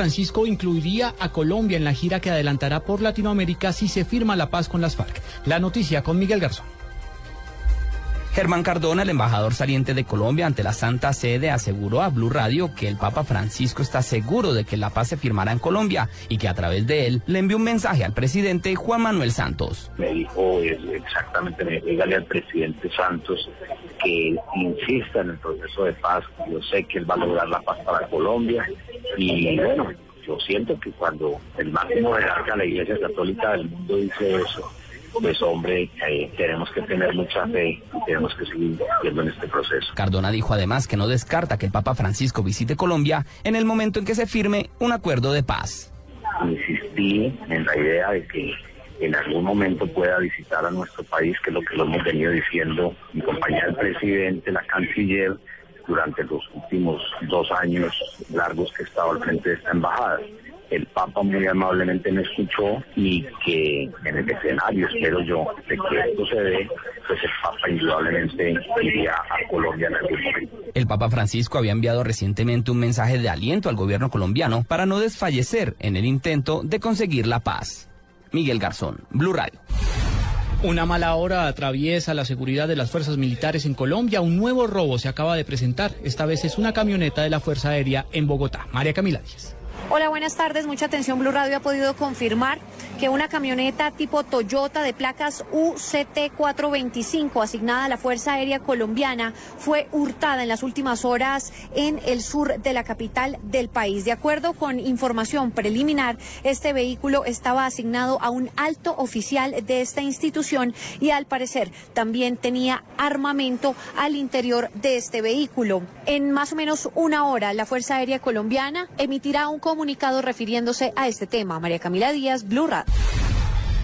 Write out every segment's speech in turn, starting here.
Francisco incluiría a Colombia en la gira que adelantará por Latinoamérica si se firma la paz con las FARC. La noticia con Miguel Garzón. Germán Cardona, el embajador saliente de Colombia ante la Santa Sede, aseguró a Blue Radio que el Papa Francisco está seguro de que la paz se firmará en Colombia y que a través de él le envió un mensaje al presidente Juan Manuel Santos. Me dijo exactamente, dígale al presidente Santos que insista en el proceso de paz. Yo sé que él va a lograr la paz para Colombia y bueno, yo siento que cuando el máximo jerarca de la Iglesia Católica del mundo dice eso, pues hombre, eh, tenemos que tener mucha fe y tenemos que seguir viendo en este proceso. Cardona dijo además que no descarta que el Papa Francisco visite Colombia en el momento en que se firme un acuerdo de paz. Insistí en la idea de que en algún momento pueda visitar a nuestro país, que es lo que lo hemos venido diciendo mi compañía del presidente, la canciller, durante los últimos dos años largos que he estado al frente de esta embajada el Papa muy amablemente me escuchó y que en el escenario, espero yo, de que esto se dé, pues el Papa indudablemente iría a Colombia en algún momento. El Papa Francisco había enviado recientemente un mensaje de aliento al gobierno colombiano para no desfallecer en el intento de conseguir la paz. Miguel Garzón, Blue Radio. Una mala hora atraviesa la seguridad de las fuerzas militares en Colombia. Un nuevo robo se acaba de presentar. Esta vez es una camioneta de la Fuerza Aérea en Bogotá. María Camila Díaz. Hola, buenas tardes. Mucha atención. Blue Radio ha podido confirmar que una camioneta tipo Toyota de placas UCT425 asignada a la Fuerza Aérea Colombiana fue hurtada en las últimas horas en el sur de la capital del país. De acuerdo con información preliminar, este vehículo estaba asignado a un alto oficial de esta institución y al parecer también tenía armamento al interior de este vehículo. En más o menos una hora, la Fuerza Aérea Colombiana emitirá un comunicado refiriéndose a este tema. María Camila Díaz, Blue Radio.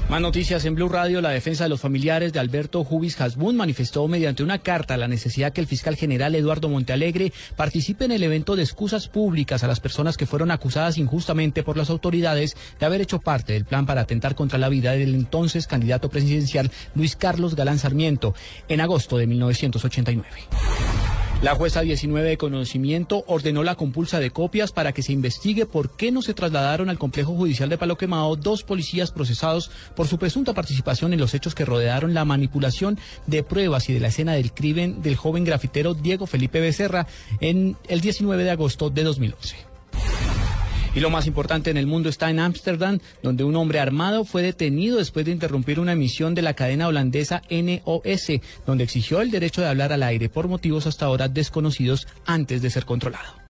Más noticias en Blue Radio. La defensa de los familiares de Alberto Jubis Hasbun manifestó mediante una carta la necesidad que el fiscal general Eduardo Montealegre participe en el evento de excusas públicas a las personas que fueron acusadas injustamente por las autoridades de haber hecho parte del plan para atentar contra la vida del entonces candidato presidencial Luis Carlos Galán Sarmiento en agosto de 1989. La jueza 19 de conocimiento ordenó la compulsa de copias para que se investigue por qué no se trasladaron al complejo judicial de Palo Quemado dos policías procesados por su presunta participación en los hechos que rodearon la manipulación de pruebas y de la escena del crimen del joven grafitero Diego Felipe Becerra en el 19 de agosto de 2011. Y lo más importante en el mundo está en Ámsterdam, donde un hombre armado fue detenido después de interrumpir una emisión de la cadena holandesa NOS, donde exigió el derecho de hablar al aire por motivos hasta ahora desconocidos antes de ser controlado.